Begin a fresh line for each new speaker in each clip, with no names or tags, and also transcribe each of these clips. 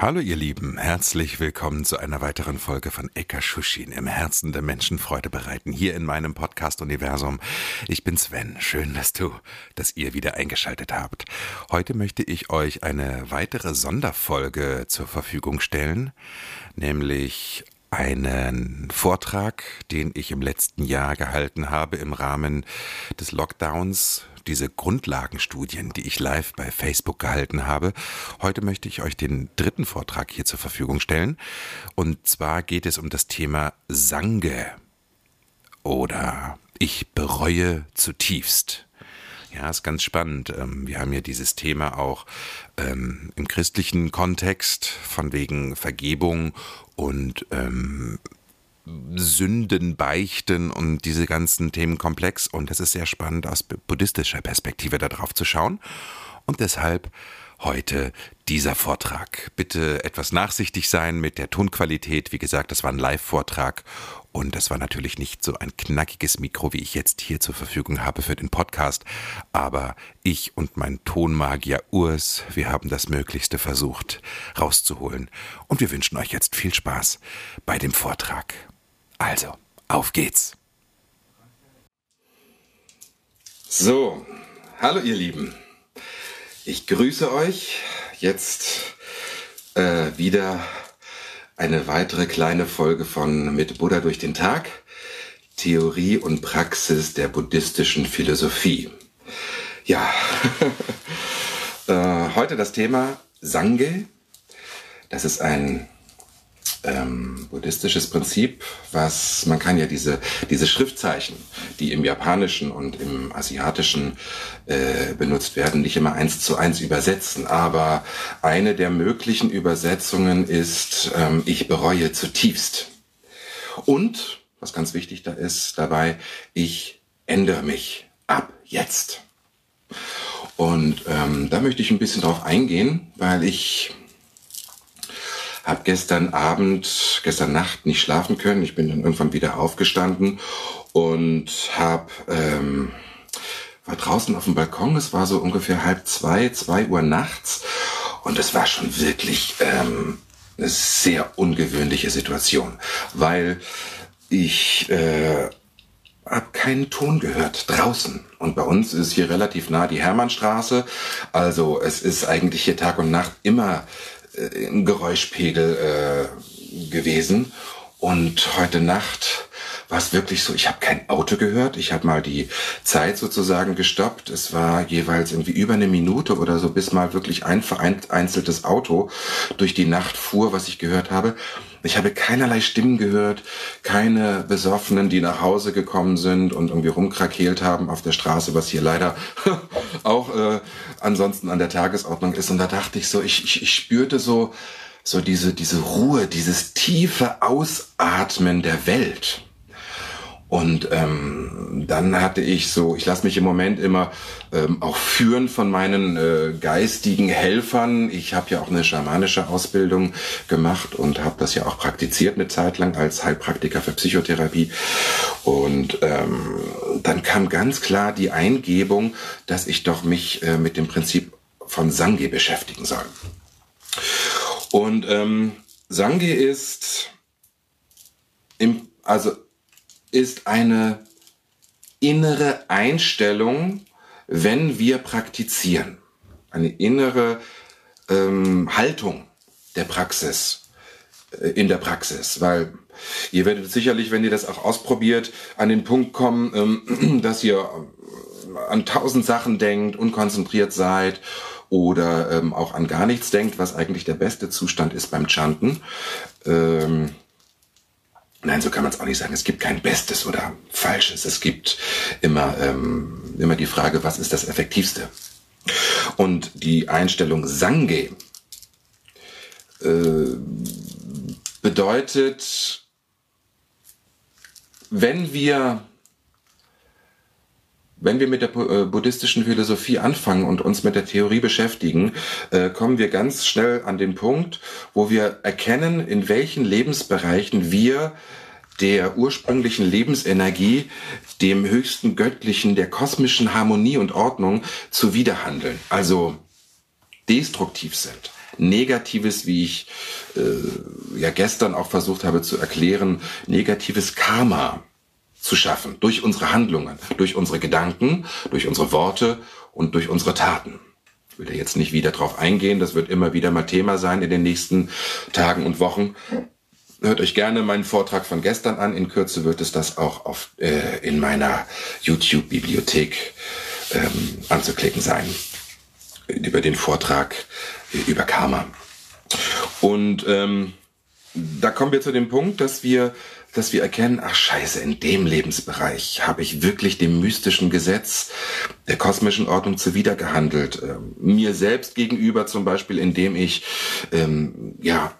Hallo ihr Lieben, herzlich willkommen zu einer weiteren Folge von Eka Shushin im Herzen der Menschen Freude bereiten, hier in meinem Podcast-Universum. Ich bin Sven, schön, dass du, dass ihr wieder eingeschaltet habt. Heute möchte ich euch eine weitere Sonderfolge zur Verfügung stellen, nämlich einen Vortrag, den ich im letzten Jahr gehalten habe im Rahmen des Lockdowns, diese Grundlagenstudien, die ich live bei Facebook gehalten habe. Heute möchte ich euch den dritten Vortrag hier zur Verfügung stellen. Und zwar geht es um das Thema Sange oder ich bereue zutiefst. Ja, ist ganz spannend. Ähm, wir haben ja dieses Thema auch ähm, im christlichen Kontext von wegen Vergebung und ähm, Sünden beichten und diese ganzen Themen komplex. Und es ist sehr spannend aus buddhistischer Perspektive darauf zu schauen. Und deshalb heute dieser Vortrag. Bitte etwas nachsichtig sein mit der Tonqualität. Wie gesagt, das war ein Live-Vortrag und das war natürlich nicht so ein knackiges Mikro, wie ich jetzt hier zur Verfügung habe für den Podcast. Aber ich und mein Tonmagier Urs, wir haben das Möglichste versucht rauszuholen. Und wir wünschen euch jetzt viel Spaß bei dem Vortrag. Also, auf geht's. So, hallo ihr Lieben. Ich grüße euch jetzt äh, wieder eine weitere kleine Folge von Mit Buddha durch den Tag, Theorie und Praxis der buddhistischen Philosophie. Ja, äh, heute das Thema Sange. Das ist ein ähm, buddhistisches Prinzip, was man kann ja diese diese Schriftzeichen, die im Japanischen und im Asiatischen äh, benutzt werden, nicht immer eins zu eins übersetzen. Aber eine der möglichen Übersetzungen ist: ähm, Ich bereue zutiefst. Und was ganz wichtig da ist dabei: Ich ändere mich ab jetzt. Und ähm, da möchte ich ein bisschen drauf eingehen, weil ich habe gestern Abend, gestern Nacht nicht schlafen können. Ich bin dann irgendwann wieder aufgestanden und habe ähm, war draußen auf dem Balkon. Es war so ungefähr halb zwei, zwei Uhr nachts und es war schon wirklich ähm, eine sehr ungewöhnliche Situation, weil ich äh, habe keinen Ton gehört draußen. Und bei uns ist hier relativ nah die Hermannstraße. Also es ist eigentlich hier Tag und Nacht immer äh, im Geräuschpegel äh, gewesen. Und heute Nacht war es wirklich so, ich habe kein Auto gehört. Ich habe mal die Zeit sozusagen gestoppt. Es war jeweils irgendwie über eine Minute oder so, bis mal wirklich ein vereinzeltes Auto durch die Nacht fuhr, was ich gehört habe. Ich habe keinerlei Stimmen gehört, keine Besoffenen, die nach Hause gekommen sind und irgendwie rumkrakeelt haben auf der Straße, was hier leider auch äh, ansonsten an der Tagesordnung ist. Und da dachte ich so, ich, ich, ich spürte so, so diese, diese Ruhe, dieses tiefe Ausatmen der Welt. Und ähm, dann hatte ich so, ich lasse mich im Moment immer ähm, auch führen von meinen äh, geistigen Helfern. Ich habe ja auch eine schamanische Ausbildung gemacht und habe das ja auch praktiziert eine Zeit lang als Heilpraktiker für Psychotherapie. Und ähm, dann kam ganz klar die Eingebung, dass ich doch mich äh, mit dem Prinzip von Sange beschäftigen soll. Und ähm, Sange ist im, also ist eine innere Einstellung, wenn wir praktizieren. Eine innere ähm, Haltung der Praxis, äh, in der Praxis, weil ihr werdet sicherlich, wenn ihr das auch ausprobiert, an den Punkt kommen, ähm, dass ihr an tausend Sachen denkt, unkonzentriert seid oder ähm, auch an gar nichts denkt, was eigentlich der beste Zustand ist beim Chanten. Ähm, Nein, so kann man es auch nicht sagen. Es gibt kein Bestes oder Falsches. Es gibt immer, ähm, immer die Frage, was ist das Effektivste? Und die Einstellung Sange äh, bedeutet, wenn wir wenn wir mit der äh, buddhistischen Philosophie anfangen und uns mit der Theorie beschäftigen, äh, kommen wir ganz schnell an den Punkt, wo wir erkennen, in welchen Lebensbereichen wir der ursprünglichen Lebensenergie, dem höchsten Göttlichen, der kosmischen Harmonie und Ordnung zuwiderhandeln, also destruktiv sind. Negatives, wie ich äh, ja gestern auch versucht habe zu erklären, negatives Karma zu schaffen, durch unsere Handlungen, durch unsere Gedanken, durch unsere Worte und durch unsere Taten. Ich will da jetzt nicht wieder drauf eingehen, das wird immer wieder mal Thema sein in den nächsten Tagen und Wochen. Hört euch gerne meinen Vortrag von gestern an. In Kürze wird es das auch auf, äh, in meiner YouTube-Bibliothek ähm, anzuklicken sein. Über den Vortrag äh, über Karma. Und ähm, da kommen wir zu dem Punkt, dass wir dass wir erkennen, ach scheiße, in dem Lebensbereich habe ich wirklich dem mystischen Gesetz der kosmischen Ordnung zuwidergehandelt. Ähm, mir selbst gegenüber zum Beispiel, indem ich ähm, ja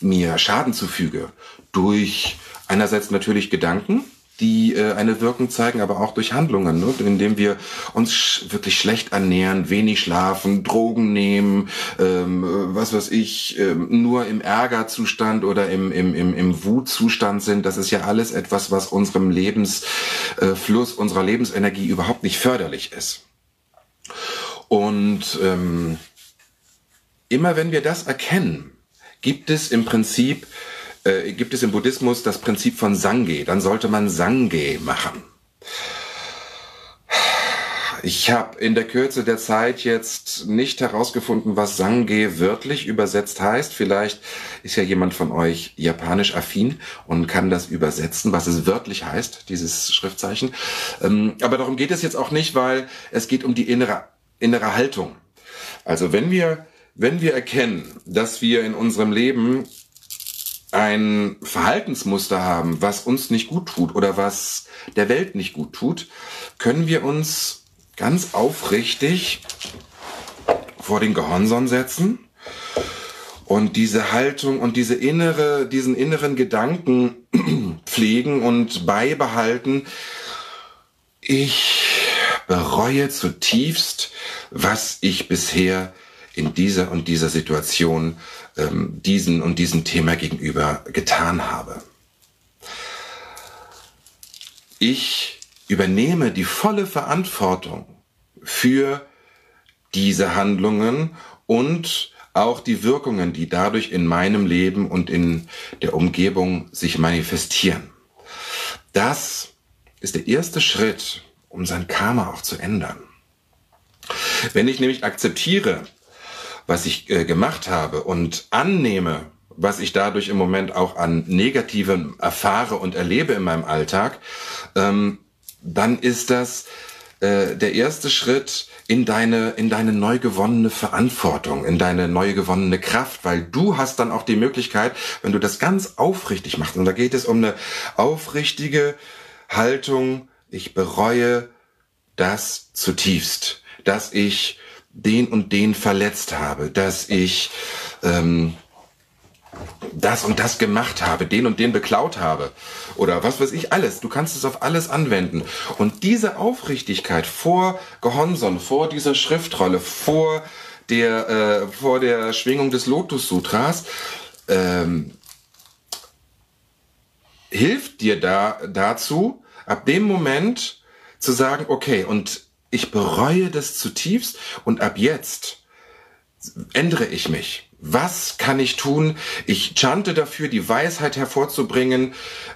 mir Schaden zufüge durch einerseits natürlich Gedanken, die äh, eine Wirkung zeigen, aber auch durch Handlungen, ne? indem wir uns sch wirklich schlecht ernähren, wenig schlafen, Drogen nehmen, ähm, was weiß ich, ähm, nur im Ärgerzustand oder im, im, im, im Wutzustand sind. Das ist ja alles etwas, was unserem Lebensfluss, äh, unserer Lebensenergie überhaupt nicht förderlich ist. Und ähm, immer wenn wir das erkennen, gibt es im Prinzip äh, gibt es im Buddhismus das Prinzip von Sanghe. Dann sollte man Sanghe machen. Ich habe in der Kürze der Zeit jetzt nicht herausgefunden, was Sanghe wörtlich übersetzt heißt. Vielleicht ist ja jemand von euch japanisch affin und kann das übersetzen, was es wörtlich heißt, dieses Schriftzeichen. Ähm, aber darum geht es jetzt auch nicht, weil es geht um die innere, innere Haltung. Also wenn wir, wenn wir erkennen, dass wir in unserem Leben ein Verhaltensmuster haben, was uns nicht gut tut oder was der Welt nicht gut tut, können wir uns ganz aufrichtig vor den Gehornson setzen und diese Haltung und diese innere, diesen inneren Gedanken pflegen und beibehalten. Ich bereue zutiefst, was ich bisher in dieser und dieser Situation ähm, diesen und diesem Thema gegenüber getan habe. Ich übernehme die volle Verantwortung für diese Handlungen und auch die Wirkungen, die dadurch in meinem Leben und in der Umgebung sich manifestieren. Das ist der erste Schritt, um sein Karma auch zu ändern. Wenn ich nämlich akzeptiere, was ich äh, gemacht habe und annehme, was ich dadurch im Moment auch an Negativem erfahre und erlebe in meinem Alltag, ähm, dann ist das äh, der erste Schritt in deine, in deine neu gewonnene Verantwortung, in deine neu gewonnene Kraft, weil du hast dann auch die Möglichkeit, wenn du das ganz aufrichtig machst, und da geht es um eine aufrichtige Haltung, ich bereue das zutiefst, dass ich den und den verletzt habe, dass ich ähm, das und das gemacht habe, den und den beklaut habe oder was weiß ich alles. Du kannst es auf alles anwenden. Und diese Aufrichtigkeit vor Gehonson, vor dieser Schriftrolle, vor der, äh, vor der Schwingung des Lotus Sutras, ähm, hilft dir da dazu, ab dem Moment zu sagen, okay, und ich bereue das zutiefst und ab jetzt ändere ich mich. Was kann ich tun? Ich chante dafür, die Weisheit hervorzubringen,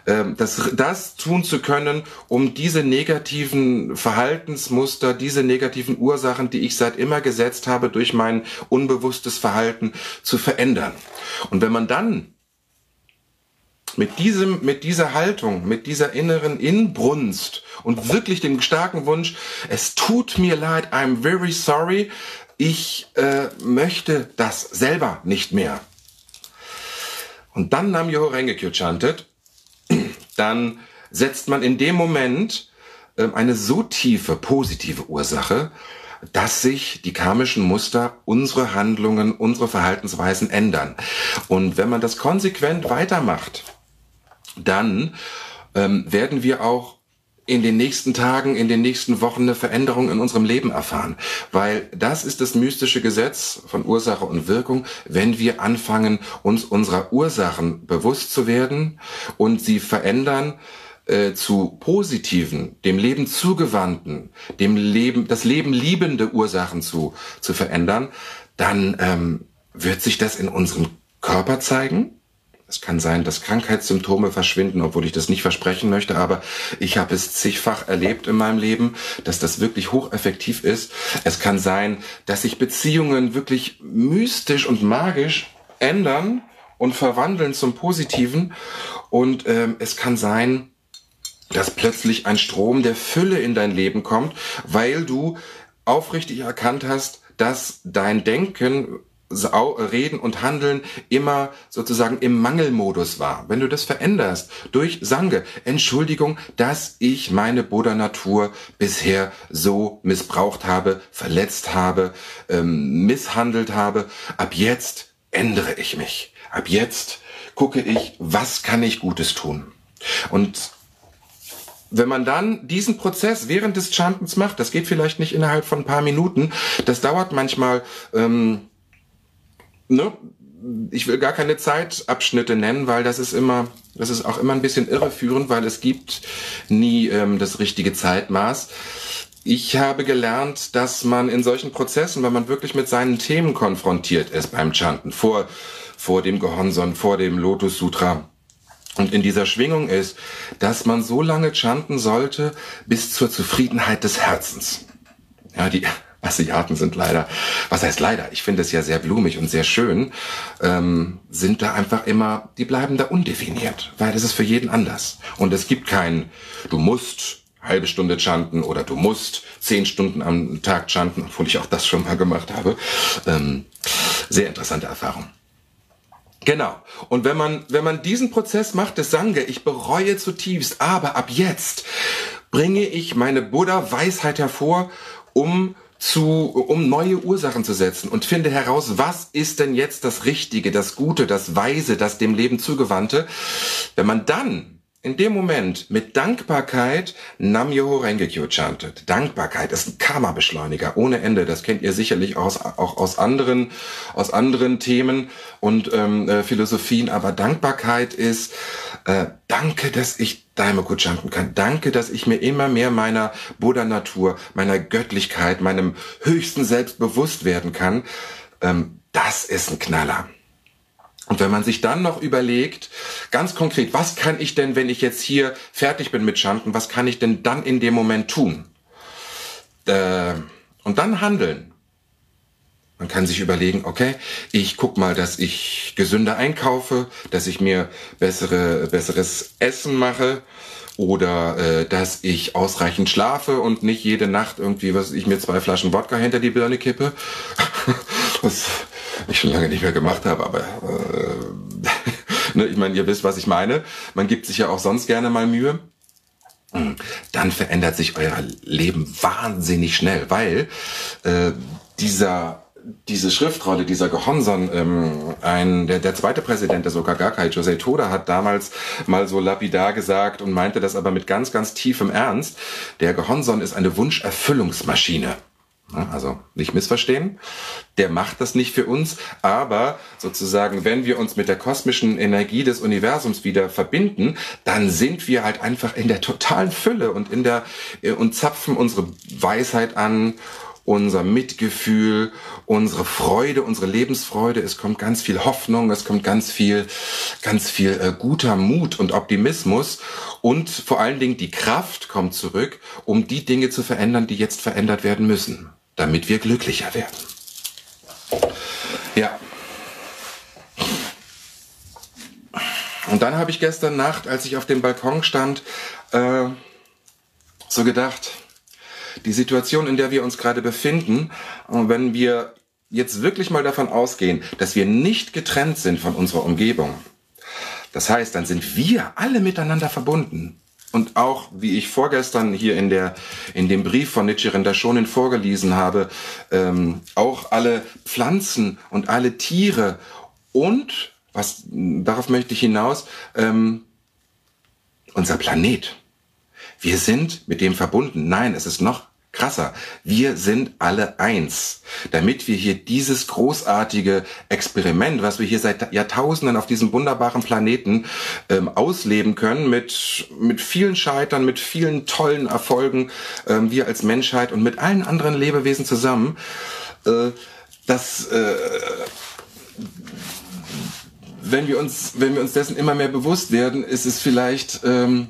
ähm, das, das tun zu können, um diese negativen Verhaltensmuster, diese negativen Ursachen, die ich seit immer gesetzt habe, durch mein unbewusstes Verhalten zu verändern. Und wenn man dann mit diesem, mit dieser Haltung, mit dieser inneren Inbrunst und wirklich dem starken Wunsch, es tut mir leid, I'm very sorry, ich äh, möchte das selber nicht mehr. Und dann Nam Yoho Rengekyo chantet, dann setzt man in dem Moment äh, eine so tiefe positive Ursache, dass sich die karmischen Muster, unsere Handlungen, unsere Verhaltensweisen ändern. Und wenn man das konsequent weitermacht, dann ähm, werden wir auch in den nächsten Tagen, in den nächsten Wochen eine Veränderung in unserem Leben erfahren. Weil das ist das mystische Gesetz von Ursache und Wirkung, wenn wir anfangen, uns unserer Ursachen bewusst zu werden und sie verändern, äh, zu positiven, dem Leben zugewandten, dem Leben, das Leben liebende Ursachen zu, zu verändern, dann ähm, wird sich das in unserem Körper zeigen, es kann sein, dass Krankheitssymptome verschwinden, obwohl ich das nicht versprechen möchte, aber ich habe es zigfach erlebt in meinem Leben, dass das wirklich hocheffektiv ist. Es kann sein, dass sich Beziehungen wirklich mystisch und magisch ändern und verwandeln zum Positiven. Und ähm, es kann sein, dass plötzlich ein Strom der Fülle in dein Leben kommt, weil du aufrichtig erkannt hast, dass dein Denken Reden und Handeln immer sozusagen im Mangelmodus war. Wenn du das veränderst durch Sange, Entschuldigung, dass ich meine Buddha-Natur bisher so missbraucht habe, verletzt habe, ähm, misshandelt habe, ab jetzt ändere ich mich. Ab jetzt gucke ich, was kann ich Gutes tun. Und wenn man dann diesen Prozess während des Chantens macht, das geht vielleicht nicht innerhalb von ein paar Minuten, das dauert manchmal ähm, ne, ich will gar keine Zeitabschnitte nennen, weil das ist immer, das ist auch immer ein bisschen irreführend, weil es gibt nie ähm, das richtige Zeitmaß. Ich habe gelernt, dass man in solchen Prozessen, wenn man wirklich mit seinen Themen konfrontiert ist beim Chanten, vor, vor dem Gehonson, vor dem Lotus Sutra, und in dieser Schwingung ist, dass man so lange chanten sollte bis zur Zufriedenheit des Herzens. Ja, die, Asiaten sind leider, was heißt leider, ich finde es ja sehr blumig und sehr schön, ähm, sind da einfach immer, die bleiben da undefiniert, weil das ist für jeden anders. Und es gibt kein, du musst halbe Stunde chanten oder du musst zehn Stunden am Tag chanten, obwohl ich auch das schon mal gemacht habe. Ähm, sehr interessante Erfahrung. Genau. Und wenn man, wenn man diesen Prozess macht des Sange, ich bereue zutiefst, aber ab jetzt bringe ich meine Buddha-Weisheit hervor, um zu, um neue Ursachen zu setzen und finde heraus, was ist denn jetzt das Richtige, das Gute, das Weise, das dem Leben zugewandte. Wenn man dann in dem Moment mit Dankbarkeit Nam Yoho Rengekyo chantet. Dankbarkeit ist ein Karma-Beschleuniger ohne Ende. Das kennt ihr sicherlich aus, auch aus anderen, aus anderen Themen und ähm, äh, Philosophien. Aber Dankbarkeit ist, äh, danke, dass ich Daimoku chanten kann. Danke, dass ich mir immer mehr meiner Buddha-Natur, meiner Göttlichkeit, meinem höchsten Selbst bewusst werden kann. Ähm, das ist ein Knaller. Und wenn man sich dann noch überlegt, ganz konkret, was kann ich denn, wenn ich jetzt hier fertig bin mit Chanten, was kann ich denn dann in dem Moment tun? Äh, und dann handeln. Man kann sich überlegen, okay, ich guck mal, dass ich gesünder einkaufe, dass ich mir bessere, besseres Essen mache oder äh, dass ich ausreichend schlafe und nicht jede Nacht irgendwie, was ich mir zwei Flaschen Wodka hinter die Birne kippe. was ich schon lange nicht mehr gemacht habe, aber äh, ne, ich meine, ihr wisst, was ich meine. Man gibt sich ja auch sonst gerne mal Mühe. Hm, dann verändert sich euer Leben wahnsinnig schnell, weil äh, dieser diese Schriftrolle, dieser Gehonson, ähm, ein, der, der zweite Präsident der Sokagakai, Josei Toda, hat damals mal so lapidar gesagt und meinte das aber mit ganz, ganz tiefem Ernst. Der Gehonson ist eine Wunscherfüllungsmaschine. Also nicht missverstehen. Der macht das nicht für uns, aber sozusagen, wenn wir uns mit der kosmischen Energie des Universums wieder verbinden, dann sind wir halt einfach in der totalen Fülle und in der äh, und zapfen unsere Weisheit an, unser Mitgefühl, unsere Freude, unsere Lebensfreude. Es kommt ganz viel Hoffnung, es kommt ganz viel, ganz viel äh, guter Mut und Optimismus und vor allen Dingen die Kraft kommt zurück, um die Dinge zu verändern, die jetzt verändert werden müssen damit wir glücklicher werden. Ja. Und dann habe ich gestern Nacht, als ich auf dem Balkon stand, äh, so gedacht, die Situation, in der wir uns gerade befinden, wenn wir jetzt wirklich mal davon ausgehen, dass wir nicht getrennt sind von unserer Umgebung, das heißt, dann sind wir alle miteinander verbunden. und auch, wie ich vorgestern hier in der in dem Brief von Nichiren Daishonin vorgelesen habe, ähm, auch alle Pflanzen und alle Tiere und was darauf möchte ich hinaus, ähm, unser Planet. Wir sind mit dem verbunden. Nein, es ist noch krasser. Wir sind alle eins, damit wir hier dieses großartige Experiment, was wir hier seit Jahrtausenden auf diesem wunderbaren Planeten ähm, ausleben können, mit, mit vielen Scheitern, mit vielen tollen Erfolgen, ähm, wir als Menschheit und mit allen anderen Lebewesen zusammen, äh, dass äh, wenn wir uns, wenn wir uns dessen immer mehr bewusst werden, ist es vielleicht ähm,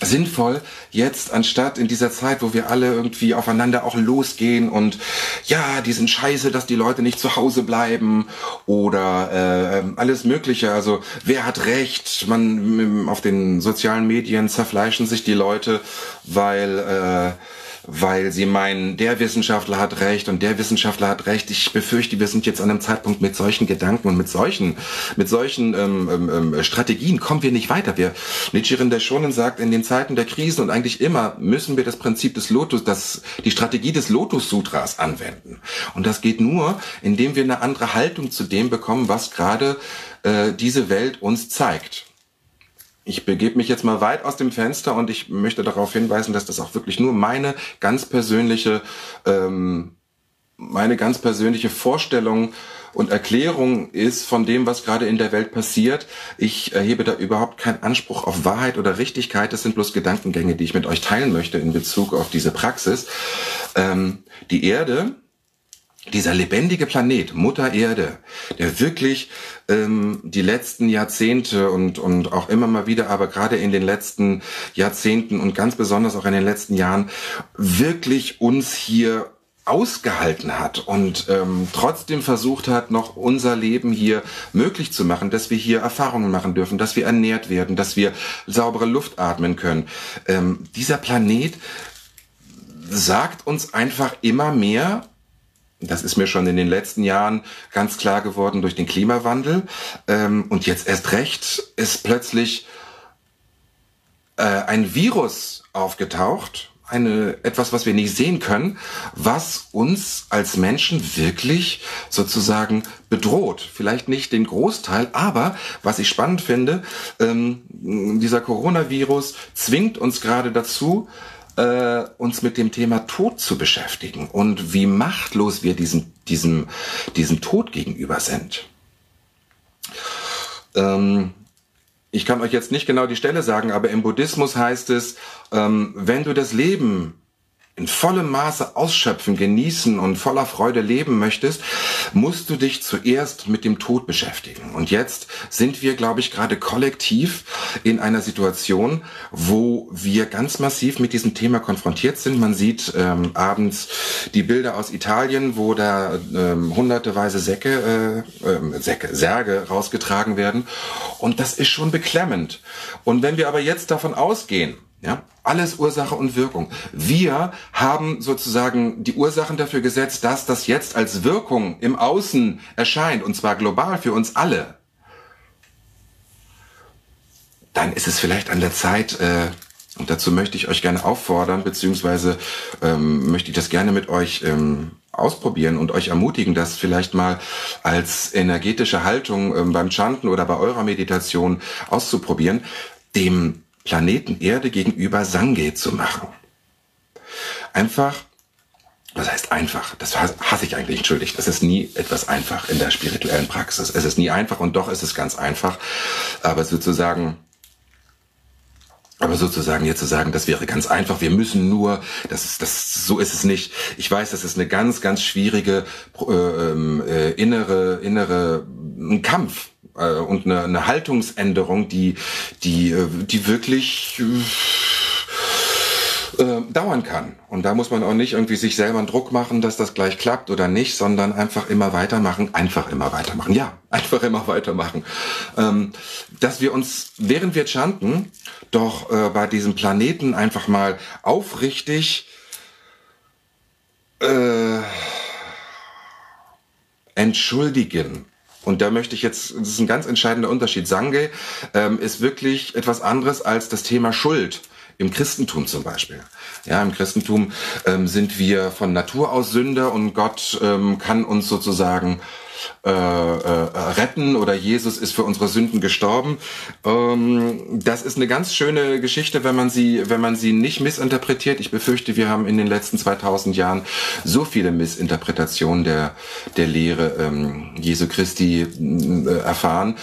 sinnvoll, jetzt anstatt in dieser Zeit, wo wir alle irgendwie aufeinander auch losgehen und ja, die sind scheiße, dass die Leute nicht zu Hause bleiben oder äh, alles Mögliche. Also wer hat recht? Man auf den sozialen Medien zerfleischen sich die Leute, weil äh, weil sie meinen, der Wissenschaftler hat recht und der Wissenschaftler hat recht. Ich befürchte, wir sind jetzt an einem Zeitpunkt mit solchen Gedanken und mit solchen, mit solchen ähm, ähm, ähm Strategien kommen wir nicht weiter. Wir, Nichiren Daishonin sagt, in den Zeiten der Krisen und eigentlich immer müssen wir das Prinzip des Lotus, das, die Strategie des Lotus-Sutras anwenden. Und das geht nur, indem wir eine andere Haltung zu dem bekommen, was gerade äh, diese Welt uns zeigt ich begebe mich jetzt mal weit aus dem Fenster und ich möchte darauf hinweisen, dass das auch wirklich nur meine ganz persönliche, ähm, meine ganz persönliche Vorstellung und Erklärung ist von dem, was gerade in der Welt passiert. Ich erhebe da überhaupt keinen Anspruch auf Wahrheit oder Richtigkeit. Das sind bloß Gedankengänge, die ich mit euch teilen möchte in Bezug auf diese Praxis. Ähm, die Erde, dieser lebendige Planet, Mutter Erde, der wirklich ähm, die letzten Jahrzehnte und, und auch immer mal wieder, aber gerade in den letzten Jahrzehnten und ganz besonders auch in den letzten Jahren wirklich uns hier ausgehalten hat und ähm, trotzdem versucht hat, noch unser Leben hier möglich zu machen, dass wir hier Erfahrungen machen dürfen, dass wir ernährt werden, dass wir saubere Luft atmen können. Ähm, dieser Planet sagt uns einfach immer mehr, das ist mir schon in den letzten Jahren ganz klar geworden durch den Klimawandel. Ähm, und jetzt erst recht ist plötzlich äh, ein Virus aufgetaucht, eine, etwas, was wir nicht sehen können, was uns als Menschen wirklich sozusagen bedroht. Vielleicht nicht den Großteil, aber was ich spannend finde, ähm, dieser Coronavirus zwingt uns gerade dazu, äh, uns mit dem Thema Tod zu beschäftigen und wie machtlos wir diesem, diesem, diesem Tod gegenüber sind. Ähm, ich kann euch jetzt nicht genau die Stelle sagen, aber im Buddhismus heißt es, ähm, wenn du das Leben in vollem Maße ausschöpfen, genießen und voller Freude leben möchtest, musst du dich zuerst mit dem Tod beschäftigen. Und jetzt sind wir, glaube ich, gerade kollektiv in einer Situation, wo wir ganz massiv mit diesem Thema konfrontiert sind. Man sieht ähm, abends die Bilder aus Italien, wo da ähm, hunderteweise Säcke, äh, äh, Säcke, Särge rausgetragen werden. Und das ist schon beklemmend. Und wenn wir aber jetzt davon ausgehen, ja, alles Ursache und Wirkung. Wir haben sozusagen die Ursachen dafür gesetzt, dass das jetzt als Wirkung im Außen erscheint, und zwar global für uns alle. Dann ist es vielleicht an der Zeit, äh, und dazu möchte ich euch gerne auffordern, beziehungsweise ähm, möchte ich das gerne mit euch ähm, ausprobieren und euch ermutigen, das vielleicht mal als energetische Haltung ähm, beim Chanten oder bei eurer Meditation auszuprobieren, dem Planeten Erde gegenüber Sange zu machen. Einfach, was heißt einfach? Das hasse ich eigentlich, entschuldigt. Es ist nie etwas einfach in der spirituellen Praxis. Es ist nie einfach und doch ist es ganz einfach. Aber sozusagen, aber sozusagen jetzt zu sagen, das wäre ganz einfach, wir müssen nur, das ist, das, so ist es nicht. Ich weiß, das ist eine ganz, ganz schwierige äh, ähm, äh, innere, innere, ein Kampf, äh, und eine, eine Haltungsänderung, die, die, äh, die wirklich äh, äh, dauern kann. Und da muss man auch nicht irgendwie sich selber einen Druck machen, dass das gleich klappt oder nicht, sondern einfach immer weitermachen, einfach immer weitermachen. Ja, einfach immer weitermachen. Ähm, dass wir uns, während wir chanten, doch äh, bei diesem Planeten einfach mal aufrichtig äh, entschuldigen und da möchte ich jetzt, das ist ein ganz entscheidender Unterschied. Sange ähm, ist wirklich etwas anderes als das Thema Schuld. im Christentum zum Beispiel. Ja, im Christentum ähm, sind wir von Natur aus Sünder und Gott ähm, kann uns sozusagen äh, äh, retten oder Jesus ist für unsere Sünden gestorben. Ähm, das ist eine ganz schöne Geschichte, wenn man sie, wenn man sie nicht missinterpretiert. Ich befürchte, wir haben in den letzten 2000 Jahren so viele Missinterpretationen der der Lehre ähm, Jesu Christi äh, erfahren,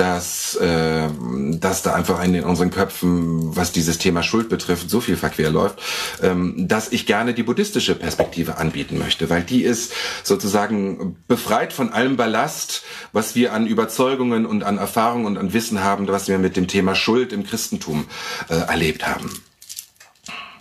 dass, äh, dass da einfach in unseren Köpfen, was dieses Thema Schuld betrifft, so viel Verquer läuft, ähm, dass ich gerne die buddhistische Perspektive anbieten möchte, weil die ist sozusagen befreit von allem Ballast, was wir an Überzeugungen und an Erfahrungen und an Wissen haben, was wir mit dem Thema Schuld im Christentum äh, erlebt haben.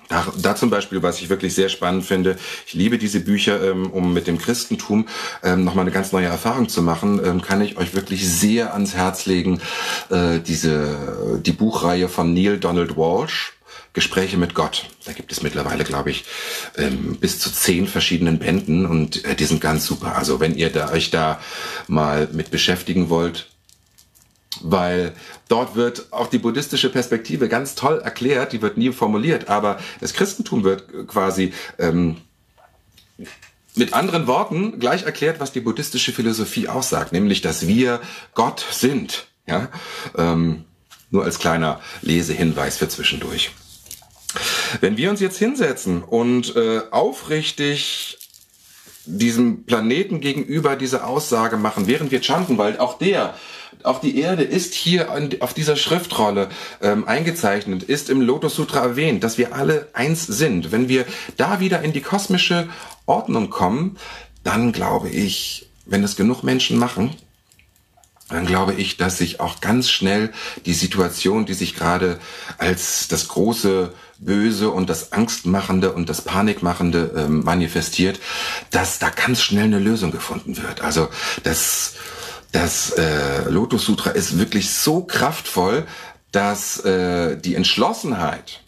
Da, da zum Beispiel, was ich wirklich sehr spannend finde, ich liebe diese Bücher, ähm, um mit dem Christentum ähm, nochmal eine ganz neue Erfahrung zu machen, ähm, kann ich euch wirklich sehr ans Herz legen, äh, diese, die Buchreihe von Neil Donald Walsh. Gespräche mit Gott. Da gibt es mittlerweile, glaube ich, ähm, bis zu zehn verschiedenen Bänden und äh, die sind ganz super. Also wenn ihr da, euch da mal mit beschäftigen wollt, weil dort wird auch die buddhistische Perspektive ganz toll erklärt, die wird nie formuliert, aber das Christentum wird quasi ähm, mit anderen Worten gleich erklärt, was die buddhistische Philosophie aussagt, nämlich, dass wir Gott sind. Ja? Ähm, nur als kleiner Lesehinweis für zwischendurch. Wenn wir uns jetzt hinsetzen und äh, aufrichtig diesem Planeten gegenüber diese Aussage machen, während wir chanten, weil auch der auch die Erde ist hier auf dieser Schriftrolle ähm, eingezeichnet, ist im Lotus Sutra erwähnt, dass wir alle eins sind. Wenn wir da wieder in die kosmische Ordnung kommen, dann glaube ich, wenn es genug Menschen machen, dann glaube ich, dass sich auch ganz schnell die Situation, die sich gerade als das große Böse und das Angstmachende und das Panikmachende ähm, manifestiert, dass da ganz schnell eine Lösung gefunden wird. Also das das äh, Lotus Sutra ist wirklich so kraftvoll, dass äh, die Entschlossenheit,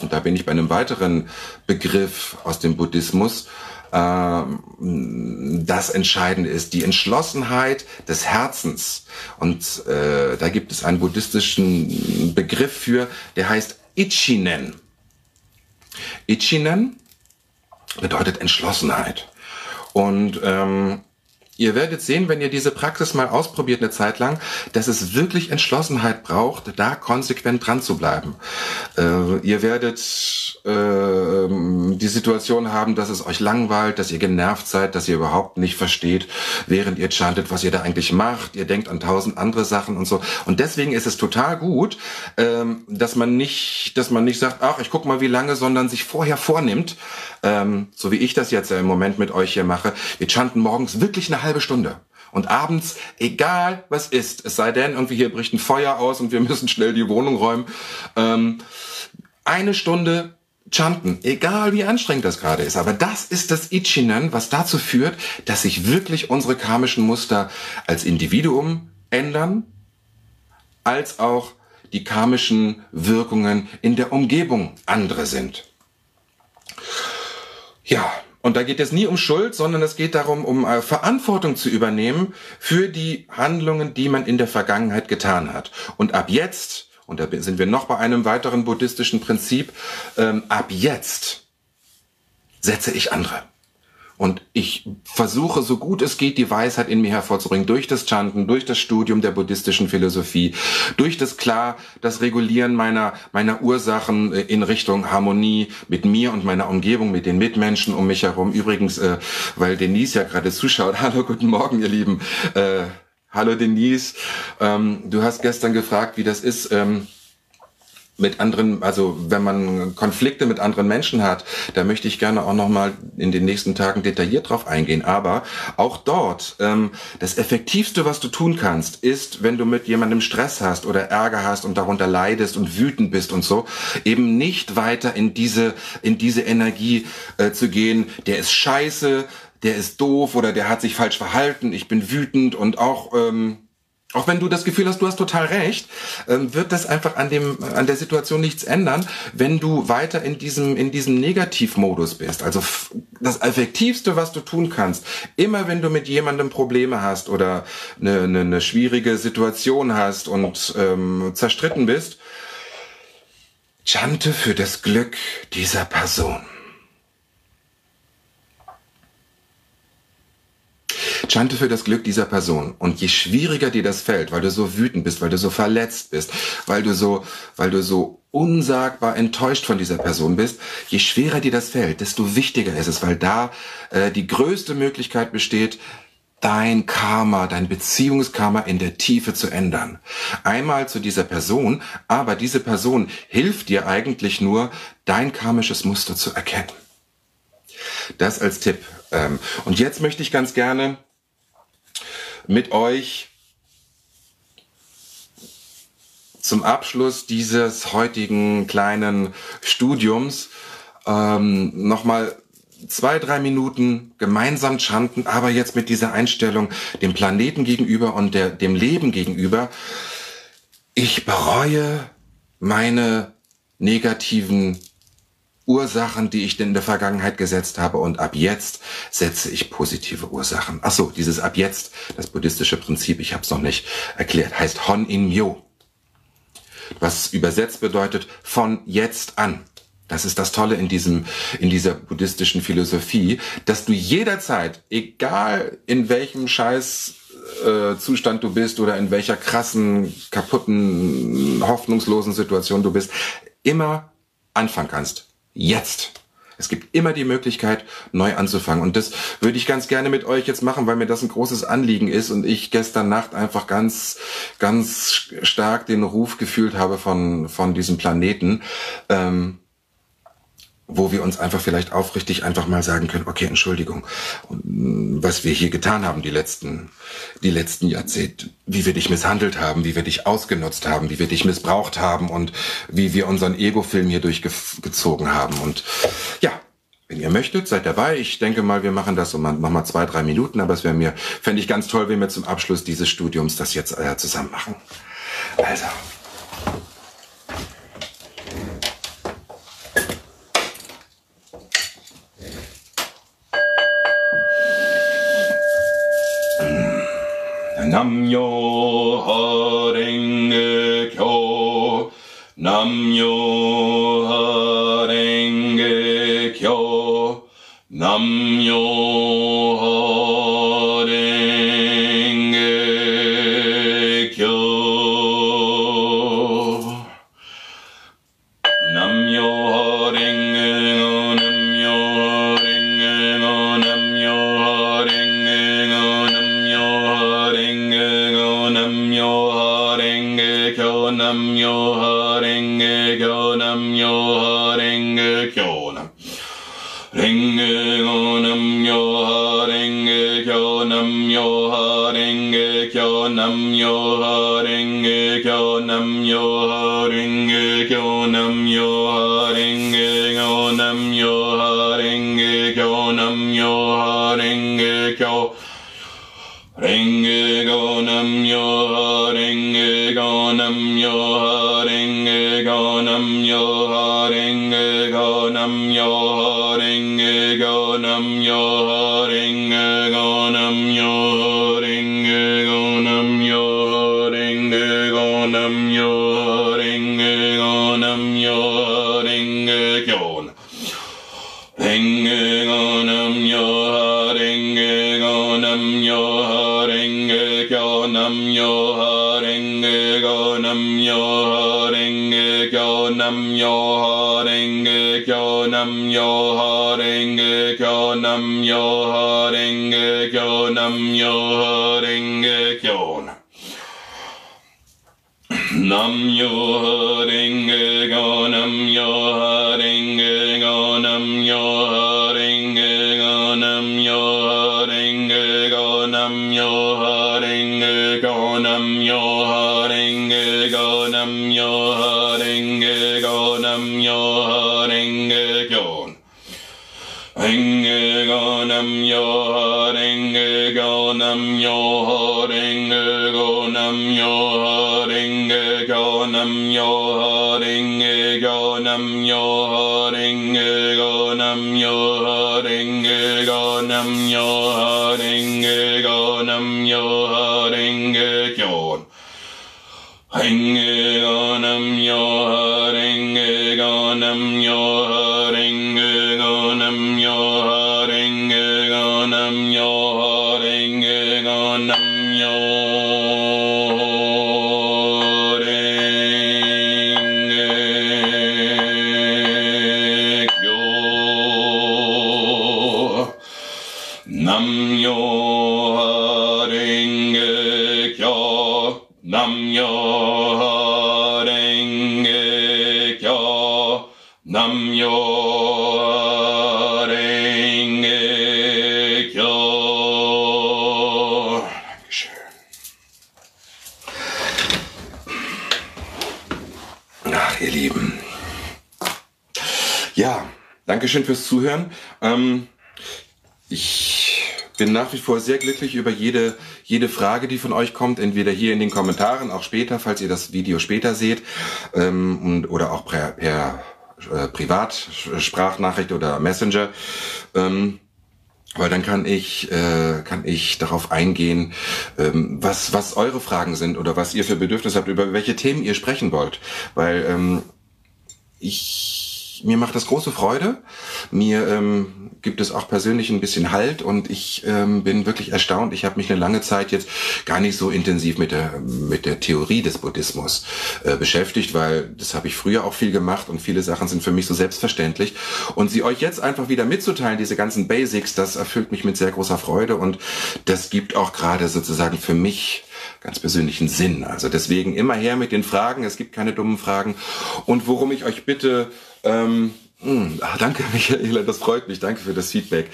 und da bin ich bei einem weiteren Begriff aus dem Buddhismus, äh, das Entscheidende ist, die Entschlossenheit des Herzens. Und äh, da gibt es einen buddhistischen Begriff für, der heißt Ichinen. Ichinen bedeutet Entschlossenheit. Und ähm, Ihr werdet sehen, wenn ihr diese Praxis mal ausprobiert eine Zeit lang, dass es wirklich Entschlossenheit braucht, da konsequent dran zu bleiben. Äh, ihr werdet äh, die Situation haben, dass es euch langweilt, dass ihr genervt seid, dass ihr überhaupt nicht versteht, während ihr chantet, was ihr da eigentlich macht. Ihr denkt an tausend andere Sachen und so. Und deswegen ist es total gut, ähm, dass man nicht, dass man nicht sagt, ach, ich guck mal wie lange, sondern sich vorher vornimmt, ähm, so wie ich das jetzt im Moment mit euch hier mache. Wir chanten morgens wirklich eine halbe Stunde. Und abends, egal was ist, es sei denn, irgendwie hier bricht ein Feuer aus und wir müssen schnell die Wohnung räumen, ähm, eine Stunde chanten, egal wie anstrengend das gerade ist. Aber das ist das Ichinen, was dazu führt, dass sich wirklich unsere karmischen Muster als Individuum ändern, als auch die karmischen Wirkungen in der Umgebung andere sind. Ja, und da geht es nie um Schuld, sondern es geht darum, um äh, Verantwortung zu übernehmen für die Handlungen, die man in der Vergangenheit getan hat. Und ab jetzt, und da sind wir noch bei einem weiteren buddhistischen Prinzip, ähm, ab jetzt setze ich andere. Und ich versuche, so gut es geht, die Weisheit in mir hervorzubringen, durch das Chanten, durch das Studium der buddhistischen Philosophie, durch das klar, das Regulieren meiner, meiner Ursachen äh, in Richtung Harmonie mit mir und meiner Umgebung, mit den Mitmenschen um mich herum. Übrigens, äh, weil Denise ja gerade zuschaut. Hallo, guten Morgen, ihr Lieben. Äh, hallo, Denise. Ähm, du hast gestern gefragt, wie das ist. Ähm, mit anderen, also wenn man Konflikte mit anderen Menschen hat, da möchte ich gerne auch nochmal in den nächsten Tagen detailliert drauf eingehen. Aber auch dort, ähm, das Effektivste, was du tun kannst, ist, wenn du mit jemandem Stress hast oder Ärger hast und darunter leidest und wütend bist und so, eben nicht weiter in diese, in diese Energie äh, zu gehen, der ist scheiße, der ist doof oder der hat sich falsch verhalten, ich bin wütend und auch ähm, auch wenn du das Gefühl hast, du hast total recht, ähm, wird das einfach an dem, an der Situation nichts ändern, wenn du weiter in diesem, in diesem Negativmodus bist. Also das Effektivste, was du tun kannst, immer wenn du mit jemandem Probleme hast oder eine, eine, eine schwierige Situation hast und ähm, zerstritten bist,
Chante für das Glück dieser Person. Chante für das Glück dieser Person. Und je schwieriger dir das fällt, weil du so wütend bist, weil du so verletzt bist, weil du so, weil du so unsagbar enttäuscht von dieser Person bist, je schwerer dir das fällt, desto wichtiger ist es, weil da äh, die größte Möglichkeit besteht, dein Karma, dein Beziehungskarma in der Tiefe zu ändern. Einmal zu dieser Person, aber diese Person hilft dir eigentlich nur, dein karmisches Muster zu erkennen. Das als Tipp. Ähm, und jetzt möchte ich ganz gerne mit euch zum Abschluss dieses heutigen kleinen Studiums ähm, nochmal zwei, drei Minuten gemeinsam chanten, aber jetzt mit dieser Einstellung dem Planeten gegenüber und der, dem Leben gegenüber. Ich bereue meine negativen Ursachen, die ich denn in der Vergangenheit gesetzt habe und ab jetzt setze ich positive Ursachen. Ach so, dieses ab jetzt, das buddhistische Prinzip, ich habe es noch nicht erklärt, heißt Hon in Myo, was übersetzt bedeutet von jetzt an. Das ist das Tolle in diesem, in dieser buddhistischen Philosophie, dass du jederzeit, egal in welchem Scheiß äh, Zustand du bist oder in welcher krassen, kaputten, hoffnungslosen Situation du bist, immer anfangen kannst. Jetzt. Es gibt immer die Möglichkeit, neu anzufangen. Und das würde ich ganz gerne mit euch jetzt machen, weil mir das ein großes Anliegen ist und ich gestern Nacht einfach ganz, ganz stark den Ruf gefühlt habe von, von diesem Planeten. Ähm, wo wir uns einfach vielleicht aufrichtig einfach mal sagen können, okay, Entschuldigung, was wir hier getan haben die letzten, die letzten Jahrzehnte, wie wir dich misshandelt haben, wie wir dich ausgenutzt haben, wie wir dich missbraucht haben und wie wir unseren Ego-Film hier durchgezogen haben. Und ja, wenn ihr möchtet, seid dabei. Ich denke mal, wir machen das um nochmal zwei, drei Minuten, aber es wäre mir, fände ich ganz toll, wenn wir zum Abschluss dieses Studiums das jetzt äh, zusammen machen. Also. Nam yo ha renge kyonam. Renge gonam yo ha renge kyonam yo ha renge kyonam yo ha renge kyonam yo ha renge kyonam yo ha renge gonam yo ha renge kyonam yo ha renge kyonam nam yo ring go nam yo ring go nam yo ring go nam yo ring go nam yo ring go nam yo ring go nam yo ring go nam yo ring go nam yo ring go nam yo ring go nam yo ring go nam yo Namyo Renge Kyo Namyo Renge Kyo Namyo Renge Kyo. Namyo Renge Kyo Namyo nam yo renge go nam yo renge go nam yo renge go nam yo renge go nam yo renge go nam yo renge go nam yo renge go nam yo renge kyo renge go nam yo
Dankeschön fürs Zuhören. Ähm, ich bin nach wie vor sehr glücklich über jede, jede Frage, die von euch kommt, entweder hier in den Kommentaren, auch später, falls ihr das Video später seht, ähm, und, oder auch per, per äh, Privatsprachnachricht oder Messenger. Ähm, weil dann kann ich äh, kann ich darauf eingehen, ähm, was was eure Fragen sind oder was ihr für Bedürfnisse habt, über welche Themen ihr sprechen wollt, weil ähm, ich mir macht das große Freude. Mir ähm, gibt es auch persönlich ein bisschen Halt und ich ähm, bin wirklich erstaunt. Ich habe mich eine lange Zeit jetzt gar nicht so intensiv mit der mit der Theorie des Buddhismus äh, beschäftigt, weil das habe ich früher auch viel gemacht und viele Sachen sind für mich so selbstverständlich. Und sie euch jetzt einfach wieder mitzuteilen, diese ganzen Basics, das erfüllt mich mit sehr großer Freude und das gibt auch gerade sozusagen für mich ganz persönlichen Sinn. Also deswegen immer her mit den Fragen. Es gibt keine dummen Fragen. Und worum ich euch bitte, ähm, mh, hm, ach, danke, Michaela, das freut mich. Danke für das Feedback.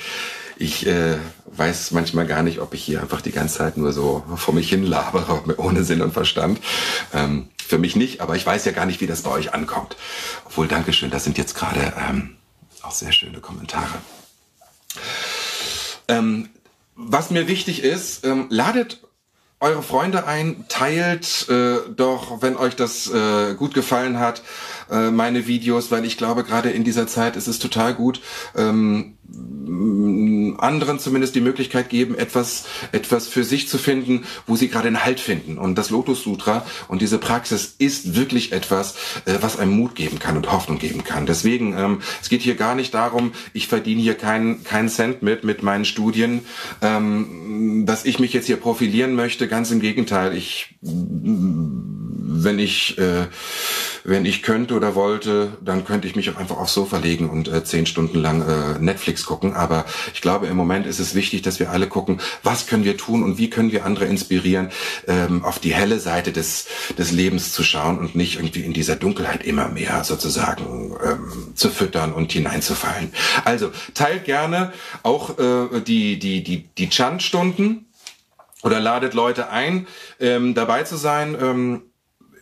Ich äh, weiß manchmal gar nicht, ob ich hier einfach die ganze Zeit nur so vor mich hin labere, ohne Sinn und Verstand. Ähm, für mich nicht, aber ich weiß ja gar nicht, wie das bei euch ankommt. Obwohl, Dankeschön, das sind jetzt gerade ähm, auch sehr schöne Kommentare. Ähm, was mir wichtig ist, ähm, ladet eure Freunde ein, teilt äh, doch, wenn euch das äh, gut gefallen hat, äh, meine Videos, weil ich glaube, gerade in dieser Zeit ist es total gut, ähm, anderen zumindest die Möglichkeit geben, etwas, etwas für sich zu finden, wo sie gerade einen Halt finden. Und das Lotus Sutra und diese Praxis ist wirklich etwas, äh, was einem Mut geben kann und Hoffnung geben kann. Deswegen, ähm, es geht hier gar nicht darum, ich verdiene hier keinen keinen Cent mit, mit meinen Studien, ähm, dass ich mich jetzt hier profilieren möchte. Ganz im Gegenteil, ich, wenn ich, äh, wenn ich könnte oder wollte, dann könnte ich mich auch einfach aufs Sofa legen und äh, zehn Stunden lang äh, Netflix gucken. Aber ich glaube, im Moment ist es wichtig, dass wir alle gucken, was können wir tun und wie können wir andere inspirieren, ähm, auf die helle Seite des, des Lebens zu schauen und nicht irgendwie in dieser Dunkelheit immer mehr sozusagen ähm, zu füttern und hineinzufallen. Also teilt gerne auch äh, die, die, die, die Chant-Stunden oder ladet Leute ein, ähm, dabei zu sein. Ähm,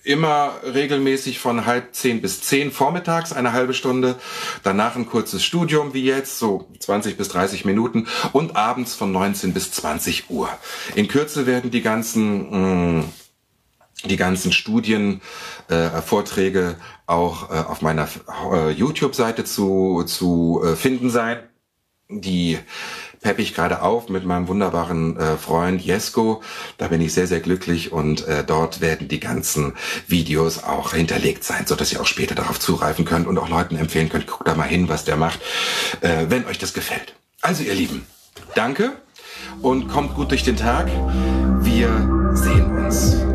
immer regelmäßig von halb zehn bis zehn vormittags eine halbe Stunde, danach ein kurzes Studium wie jetzt, so 20 bis 30 Minuten und abends von 19 bis 20 Uhr. In Kürze werden die ganzen mm, die ganzen Studien, äh, Vorträge auch äh, auf meiner äh, YouTube-Seite zu, zu äh, finden sein. Die pepp ich gerade auf mit meinem wunderbaren äh, Freund Jesko. Da bin ich sehr, sehr glücklich und äh, dort werden die ganzen Videos auch hinterlegt sein, so dass ihr auch später darauf zugreifen könnt und auch Leuten empfehlen könnt, guckt da mal hin, was der macht, äh, wenn euch das gefällt. Also ihr Lieben, danke und kommt gut durch den Tag. Wir sehen uns.